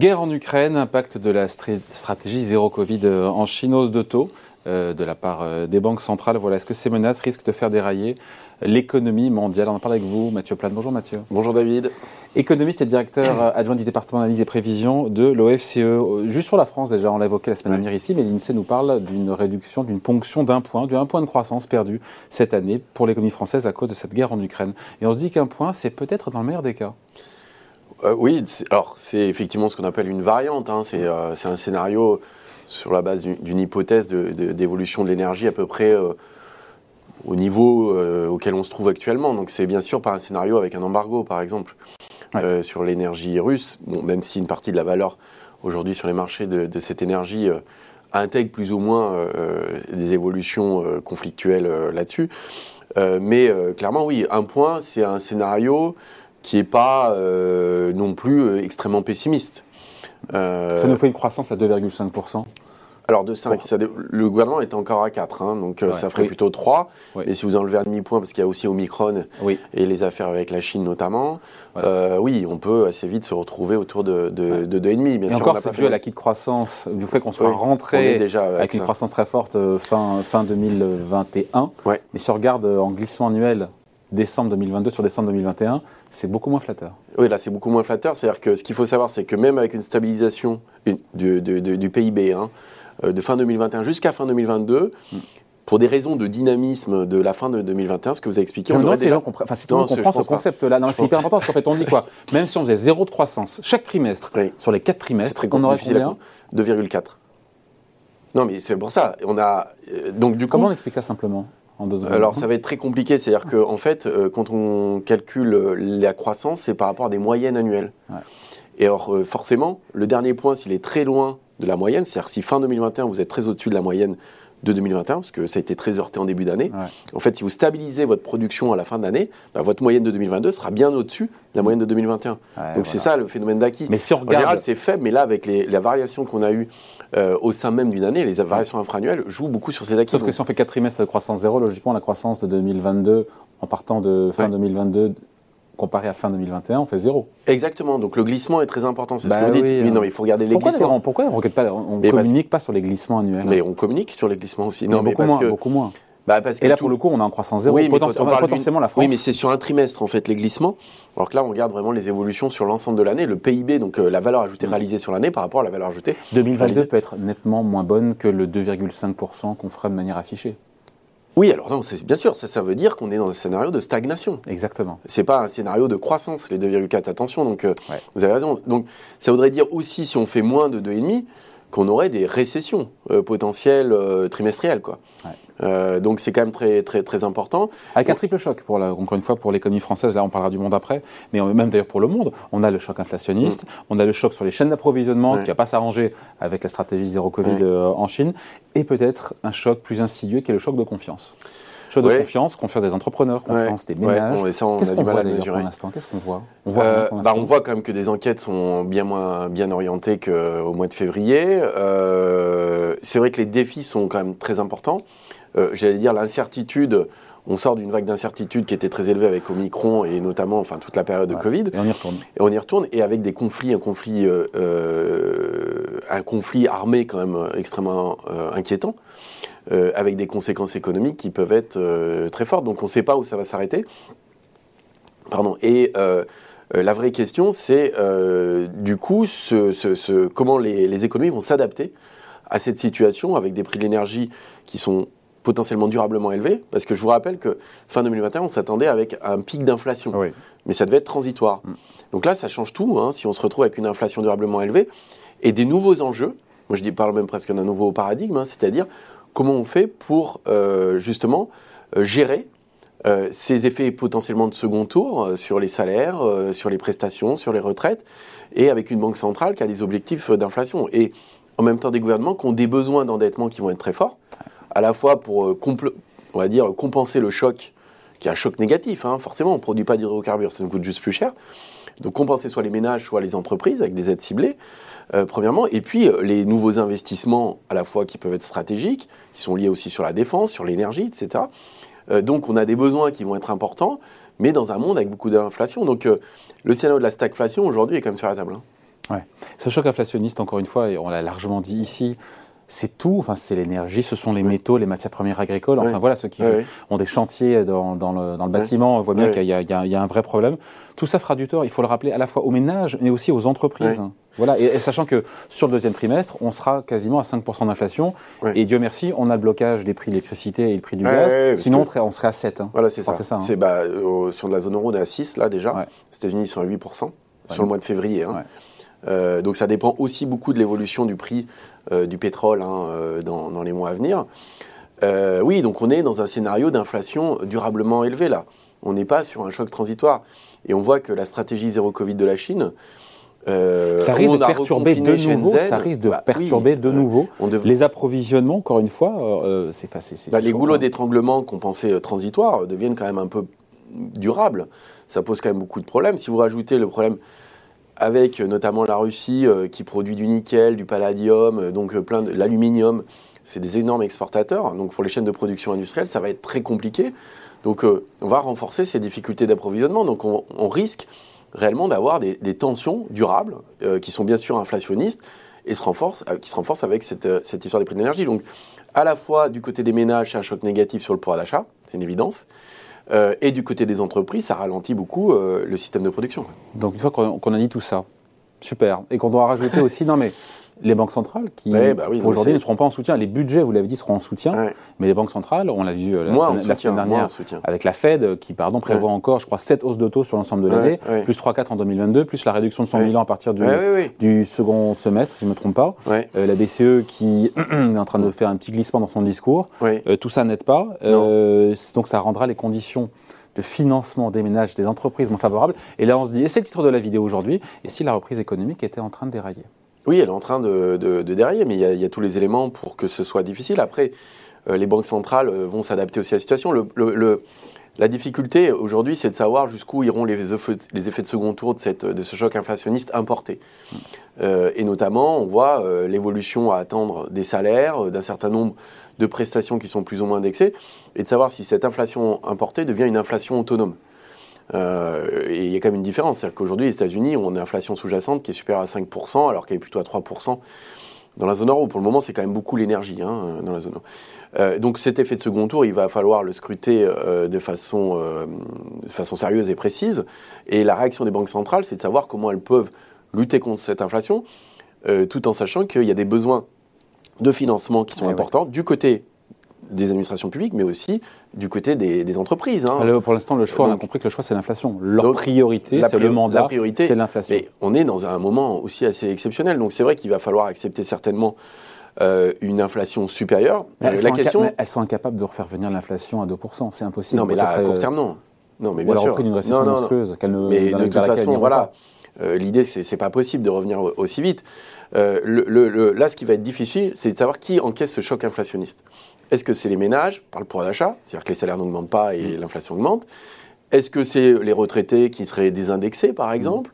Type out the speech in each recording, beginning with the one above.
Guerre en Ukraine, impact de la stratégie zéro Covid en Chine, hausse de taux de la part des banques centrales. Voilà, est-ce que ces menaces risquent de faire dérailler l'économie mondiale? On en parle avec vous, Mathieu Plane. Bonjour Mathieu. Bonjour David. Économiste et directeur euh, adjoint du département d'analyse et prévision de l'OFCE. Juste sur la France déjà, on l'a évoqué la semaine dernière ici, mais l'INSEE nous parle d'une réduction, d'une ponction d'un point, d'un point de croissance perdu cette année pour l'économie française à cause de cette guerre en Ukraine. Et on se dit qu'un point, c'est peut-être dans le meilleur des cas. Euh, oui, alors c'est effectivement ce qu'on appelle une variante. Hein. Euh, c'est un scénario sur la base d'une hypothèse d'évolution de, l'énergie à peu près au niveau euh, auquel on se trouve actuellement. Donc c'est bien sûr pas un scénario avec un embargo, par exemple, euh, sur l'énergie russe, bon, même si une partie de la valeur aujourd'hui sur les marchés de, cette énergie euh, intègre plus ou moins des évolutions conflictuelles là-dessus. mais clairement, oui, un point, c'est un scénario qui n'est pas non plus extrêmement pessimiste. Ça nous fait une croissance à 2,5% alors de 5, le gouvernement est encore à 4, hein, donc euh, ça ferait plutôt 3. Et si vous enlevez un demi-point, parce qu'il y a aussi Omicron et les affaires avec la Chine notamment, euh, oui, on peut assez vite se retrouver autour de, de, de 2,5. Bien et sûr, encore, c'est dû à l'acquis de croissance, du fait qu'on soit rentré déjà avec, une croissance très forte euh, fin, fin 2021. Mais si on regarde en glissement annuel décembre 2022 sur décembre 2021, c'est beaucoup moins flatteur. Oui, là, c'est beaucoup moins flatteur. C'est-à-dire que ce qu'il faut savoir, c'est que même avec une stabilisation du, du PIB, hein, euh, de fin 2021 jusqu'à fin 2022, pour des raisons de dynamisme de la fin de 2021, ce que vous avez expliqué. on aurait déjà... enfin, si tout le monde comprend ce concept-là, c'est hyper important parce qu'en fait, on dit quoi? Même si on faisait zéro de croissance chaque trimestre, sur les quatre trimestres, très on aurait combien? 2,4. Non, mais c'est pour ça. On a euh, donc du coup. Comment on explique ça simplement? En deux Alors, ça va être très compliqué. C'est-à-dire qu'en en fait, euh, quand on calcule la croissance, c'est par rapport à des moyennes annuelles. Et alors, forcément, le dernier point, s'il est très loin de la moyenne. C'est-à-dire si fin 2021, vous êtes très au-dessus de la moyenne de 2021, parce que ça a été très heurté en début d'année. En fait, si vous stabilisez votre production à la fin de l'année, bah, votre moyenne de 2022 sera bien au-dessus de la moyenne de 2021. Donc c'est ça le phénomène d'acquis. Mais si on regarde... En général, c'est faible, mais là, avec les, la variation qu'on a eue euh, au sein même d'une année, les variations infra-annuelles jouent beaucoup sur ces acquis. Sauf que si on fait 4 trimestres de croissance zéro, logiquement, la croissance de 2022, en partant de fin 2022 comparé à fin 2021, on fait zéro. Exactement. Donc le glissement est très important, c'est ce bah que vous dites. Oui, non, mais il faut regarder les glissements. Pourquoi on ne communique pas sur les glissements annuels Mais on communique sur les glissements aussi. Non, mais, beaucoup, moins, beaucoup moins. Bah parce que Et là, pour le coup, on est en croissance zéro. Oui, potentiellement la France. Oui, mais c'est sur un trimestre, en fait, les glissements. Alors que là, on regarde vraiment les évolutions sur l'ensemble de l'année. Le PIB, donc euh, la valeur ajoutée réalisée sur l'année par rapport à la valeur ajoutée. 2022 peut être nettement moins bonne que le 2,5% qu'on fera de manière affichée. Oui, alors non, bien sûr, ça, ça veut dire qu'on est dans un scénario de stagnation. Exactement. C'est pas un scénario de croissance, les 2,4. Attention, donc euh, vous avez raison. Donc ça voudrait dire aussi, si on fait moins de 2,5, qu'on aurait des récessions euh, potentielles euh, trimestrielles, quoi. Euh, donc c'est quand même très, très, très important. Avec un triple choc, pour la, encore une fois, pour l'économie française, là on parlera du monde après, mais même d'ailleurs pour le monde, on a le choc inflationniste, mm. on a le choc sur les chaînes d'approvisionnement qui n'a pas s'arrangé avec la stratégie zéro Covid euh, en Chine, et peut-être un choc plus insidieux qui est le choc de confiance. Choc de confiance, confiance des entrepreneurs, confiance des ménages. Qu'est-ce qu'on voit Pour l'instant, qu'est-ce qu'on voit? On voit, euh, bah, on voit quand même que des enquêtes sont bien moins bien orientées qu'au mois de février. c'est vrai que les défis sont quand même très importants. Euh, j'allais dire, l'incertitude. On sort d'une vague d'incertitude qui était très élevée avec Omicron et notamment enfin, toute la période de Covid. Et on y retourne. Et on y retourne, et avec des conflits, un conflit, euh, euh, un conflit armé quand même extrêmement inquiétant, avec des conséquences économiques qui peuvent être très fortes. Donc on ne sait pas où ça va s'arrêter. Pardon. Et la vraie question, c'est du coup ce, ce, comment les, les économies vont s'adapter à cette situation avec des prix de l'énergie qui sont potentiellement durablement élevé, parce que je vous rappelle que fin 2021, on s'attendait avec un pic d'inflation, mais ça devait être transitoire. Mm. Donc là, ça change tout, hein, si on se retrouve avec une inflation durablement élevée, et des nouveaux enjeux, moi je dis, parle même presque d'un nouveau paradigme, hein, c'est-à-dire comment on fait pour euh, justement euh, gérer euh, ces effets potentiellement de second tour sur les salaires, sur les prestations, sur les retraites, et avec une banque centrale qui a des objectifs d'inflation. Et en même temps des gouvernements qui ont des besoins d'endettement qui vont être très forts à la fois pour, euh, on va dire, compenser le choc, qui est un choc négatif, hein, forcément, on ne produit pas d'hydrocarbures, ça nous coûte juste plus cher. Donc compenser soit les ménages, soit les entreprises avec des aides ciblées, euh, premièrement. Et puis euh, les nouveaux investissements, à la fois qui peuvent être stratégiques, qui sont liés aussi sur la défense, sur l'énergie, etc. donc on a des besoins qui vont être importants, mais dans un monde avec beaucoup d'inflation. Donc le scénario de la stagflation aujourd'hui est quand même sur la table. Hein. Ouais. Ce choc inflationniste, encore une fois, et on l'a largement dit ici, c'est tout. Enfin, c'est l'énergie, ce sont les métaux, les matières premières agricoles. Enfin, voilà, ceux qui ont des chantiers dans, le, bâtiment, on voit bien qu'il y, a un vrai problème. Tout ça fera du tort, il faut le rappeler, à la fois aux ménages, mais aussi aux entreprises. Voilà, et, sachant que sur le deuxième trimestre, on sera quasiment à 5% d'inflation. Et Dieu merci, on a le blocage des prix de l'électricité et le prix du gaz. Sinon, on serait à 7. Hein. Voilà, c'est ça. ça hein. bah, sur la zone euro, on est à 6 là déjà. Les États-Unis sont à 8% sur le mois de février. Hein. Euh, donc ça dépend aussi beaucoup de l'évolution du prix euh, du pétrole hein, euh, dans, les mois à venir. oui, donc on est dans un scénario d'inflation durablement élevé là. On n'est pas sur un choc transitoire. Et on voit que la stratégie zéro Covid de la Chine, ça risque de perturber de nouveau, ça risque de perturber de nouveau les approvisionnements. Encore une fois, c'est facile. Bah, les goulots d'étranglement qu'on pensait transitoires deviennent quand même un peu durables. Ça pose quand même beaucoup de problèmes. Si vous rajoutez le problème avec euh, notamment la Russie euh, qui produit du nickel, du palladium, euh, donc plein de l'aluminium. C'est des énormes exportateurs. Donc pour les chaînes de production industrielle, ça va être très compliqué. Donc on va renforcer ces difficultés d'approvisionnement. Donc on, risque réellement d'avoir des, tensions durables qui sont bien sûr inflationnistes et qui se renforcent avec cette, cette histoire des prix de l'énergie. Donc à la fois du côté des ménages, c'est un choc négatif sur le pouvoir d'achat, c'est une évidence. Euh, et du côté des entreprises, ça ralentit beaucoup euh, le système de production. Donc une fois qu'on a dit tout ça, super, et qu'on doit rajouter aussi, non mais les banques centrales qui bah aujourd'hui ne seront pas en soutien. Les budgets, vous l'avez dit, seront en soutien, mais les banques centrales, on l'a vu euh, la, semaine dernière avec la Fed qui pardon prévoit encore, je crois, 7 hausses de taux sur l'ensemble de l'année, plus 3-4 en 2022, plus la réduction de 100 000 ans à partir du, du, second semestre, si je ne me trompe pas. Euh, la BCE qui est en train de faire un petit glissement dans son discours. Euh, tout ça n'aide pas. donc ça rendra les conditions de financement des ménages, des entreprises moins favorables. Et là, on se dit, et c'est le titre de la vidéo aujourd'hui, et si la reprise économique était en train de dérailler? Oui, elle est en train de, de, dérailler, mais il y, a, tous les éléments pour que ce soit difficile. Après, euh, les banques centrales euh, vont s'adapter aussi à la situation. Le, la difficulté aujourd'hui, c'est de savoir jusqu'où iront les effets, les effets, de second tour de, cette, de ce choc inflationniste importé. Euh, et notamment, on voit l'évolution à attendre des salaires, d'un certain nombre de prestations qui sont plus ou moins indexées, et de savoir si cette inflation importée devient une inflation autonome. Euh, et il y a quand même une différence. C'est-à-dire qu'aujourd'hui, les États-Unis ont une inflation sous-jacente qui est supérieure à 5%, alors qu'elle est plutôt à 3% dans la zone euro. Pour le moment, c'est quand même beaucoup l'énergie hein, dans la zone euro. Euh, donc cet effet de second tour, il va falloir le scruter euh, de, façon, de façon sérieuse et précise. Et la réaction des banques centrales, c'est de savoir comment elles peuvent lutter contre cette inflation, tout en sachant qu'il y a des besoins de financement qui sont eh importants du côté des administrations publiques, mais aussi du côté des, entreprises. Hein. pour l'instant, le choix, on a compris que le choix, c'est l'inflation. Leur priorité, c'est le mandat, c'est l'inflation. Mais on est dans un moment aussi assez exceptionnel. Donc c'est vrai qu'il va falloir accepter certainement euh, une inflation supérieure. elles, la sont question... elles sont incapables de refaire venir l'inflation à 2%. C'est impossible. Non, mais là, à court terme, non. Non, mais bien sûr. d'une récession monstrueuse. mais de toute façon, voilà. Euh, L'idée, c'est pas possible de revenir aussi vite. Euh, le, là, ce qui va être difficile, c'est de savoir qui encaisse ce choc inflationniste. Est-ce que c'est les ménages par le pouvoir d'achat, c'est-à-dire que les salaires n'augmentent pas et mmh. l'inflation augmente Est-ce que c'est les retraités qui seraient désindexés, par exemple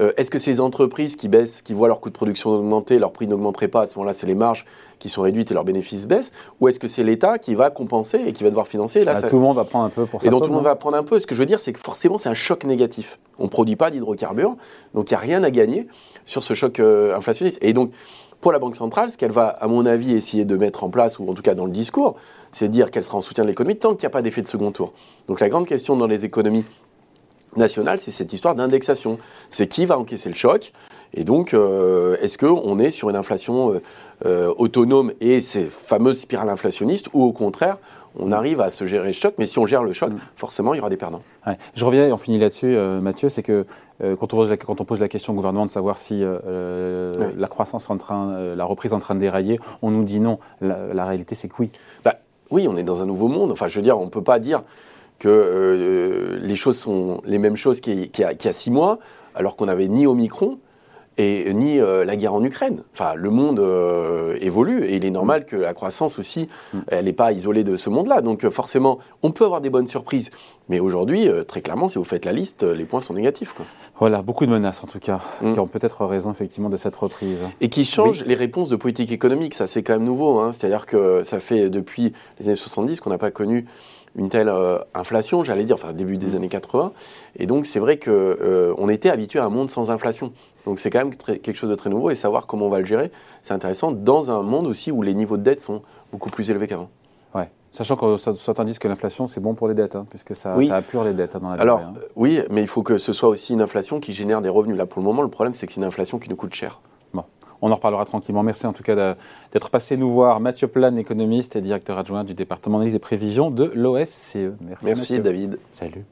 euh, Est-ce que c'est les entreprises qui baissent, qui voient leur coût de production augmenter, leur prix n'augmenterait pas À ce moment-là, c'est les marges qui sont réduites et leurs bénéfices baissent Ou est-ce que c'est l'État qui va compenser et qui va devoir financer là, bah, Tout le monde va prendre un peu pour ça. Et donc tout le monde va prendre un peu. Ce que je veux dire, c'est que forcément, c'est un choc négatif. On ne produit pas d'hydrocarbures, donc il n'y a rien à gagner sur ce choc euh, inflationniste. Et donc, pour la Banque centrale, ce qu'elle va, à mon avis, essayer de mettre en place, ou en tout cas dans le discours, c'est dire qu'elle sera en soutien de l'économie tant qu'il n'y a pas d'effet de second tour. Donc la grande question dans les économies nationales, c'est cette histoire d'indexation. C'est qui va encaisser le choc Et donc, euh, est-ce qu'on est sur une inflation euh, euh, autonome et ces fameuses spirales inflationnistes, ou au contraire, on arrive à se gérer le choc, mais si on gère le choc, mm. forcément, il y aura des perdants. Je reviens et on finit là-dessus, euh, Mathieu, c'est que euh, quand, on pose la, quand, on pose la, question au gouvernement de savoir si euh, la croissance en train, la reprise est en train de dérailler, on nous dit non. La, réalité, c'est que oui. Bah, oui, on est dans un nouveau monde. Enfin, je veux dire, on ne peut pas dire que les choses sont les mêmes choses qu'il y, a six mois, alors qu'on n'avait ni Omicron, et ni euh, la guerre en Ukraine. Enfin, le monde euh, évolue et il est normal mm. que la croissance aussi, mm. elle n'est pas isolée de ce monde-là. Donc euh, forcément, on peut avoir des bonnes surprises. Mais aujourd'hui, très clairement, si vous faites la liste, les points sont négatifs. Quoi. Voilà, beaucoup de menaces en tout cas, mm. qui ont peut-être raison effectivement de cette reprise. Et qui changent les réponses de politique économique. Ça, c'est quand même nouveau. Hein. C'est-à-dire que ça fait depuis les années 70 qu'on n'a pas connu une telle inflation, j'allais dire, enfin début des mmh. années 80. Et donc c'est vrai qu'on était habitué à un monde sans inflation. Donc c'est quand même quelque chose de très nouveau et savoir comment on va le gérer, c'est intéressant dans un monde aussi où les niveaux de dette sont beaucoup plus élevés qu'avant. Ouais. Sachant que certains disent que l'inflation, c'est bon pour les dettes, hein, puisque ça, ça, appure les dettes hein, dans la Alors, hein. oui, mais il faut que ce soit aussi une inflation qui génère des revenus. Là, pour le moment, le problème, c'est que c'est une inflation qui nous coûte cher. Bon, on en reparlera tranquillement. Merci en tout cas d'être passé nous voir. Mathieu Plan, économiste et directeur adjoint du département d'analyse et prévision de l'OFCE. Merci, Merci David. Salut.